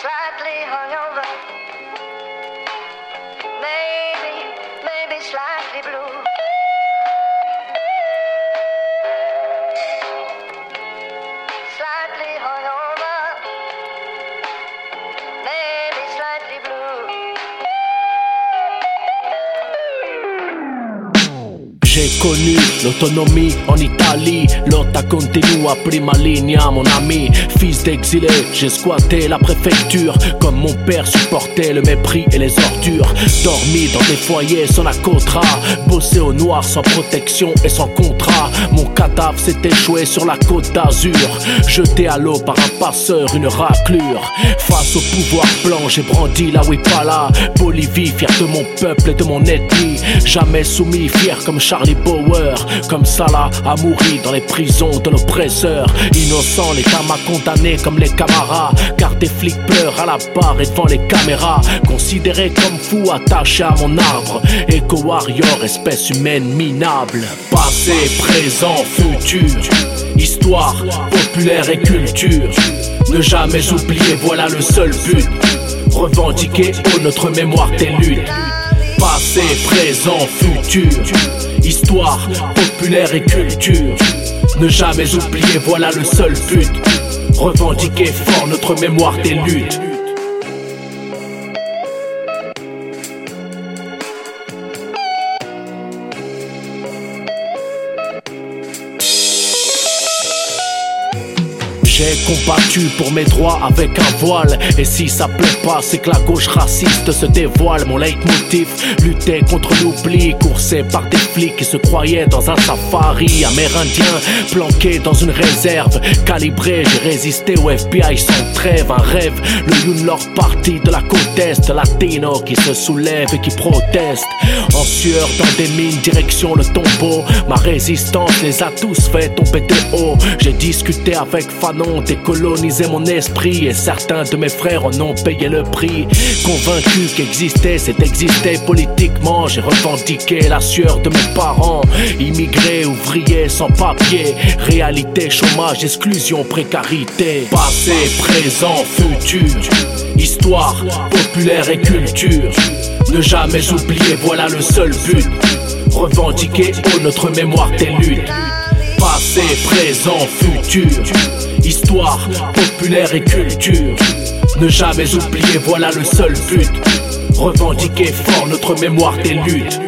slightly hungover. Maybe, maybe slightly blue. J'ai connu l'autonomie en Italie, lotta continua prima linea mon ami. Fils d'exilé, j'ai squatté la préfecture. Comme mon père supportait le mépris et les ordures. Dormi dans des foyers sans la cotra Bossé au noir sans protection et sans contrat. Mon cadavre s'est échoué sur la côte d'Azur. Jeté à l'eau par un passeur, une raclure. Face au pouvoir blanc, j'ai brandi la Wipala. Bolivie, fier de mon peuple et de mon ethnie. Jamais soumis, fier comme Charlie Bauer Comme Salah a mouru dans les prisons de l'oppresseur. Innocent, l'État m'a condamné comme les camarades. Car des flics pleurent à la barre et devant les caméras. Considéré comme fou, attaché à mon arbre. Eco-warrior, espèce humaine minable. Passé, présent, futur. Histoire, populaire et culture. Ne jamais oublier, voilà le seul but. Revendiquer haut notre mémoire des luttes Passé, présent, futur. Histoire, populaire et culture. Ne jamais oublier, voilà le seul but. Revendiquer fort notre mémoire des luttes J'ai combattu pour mes droits avec un voile. Et si ça plaît pas c'est que la gauche raciste se dévoile. Mon leitmotiv, lutter contre l'oubli Coursé par des flics qui se croyaient dans un safari Amérindien, planqué dans une réserve Calibré, j'ai résisté au FBI sans trêve Un rêve, le Yoon Lord parti de la côte est Latino qui se soulève et qui proteste. En sueur dans des mines, direction le tombeau. Ma résistance les a tous fait tomber de haut. J'ai discuté avec Fanon décolonisé mon esprit. Et certains de mes frères en ont payé le prix. Convaincu qu'exister c'est exister politiquement, j'ai revendiqué la sueur de mes parents. Immigrés, ouvriers sans papier, réalité, chômage, exclusion, précarité. Passé, présent, futur, histoire, populaire et culture. Ne jamais oublier, voilà le seul but. Revendiquer haut notre mémoire des luttes. Passé, présent, futur. Histoire, populaire et culture. Ne jamais oublier, voilà le seul but. Revendiquer fort notre mémoire des luttes.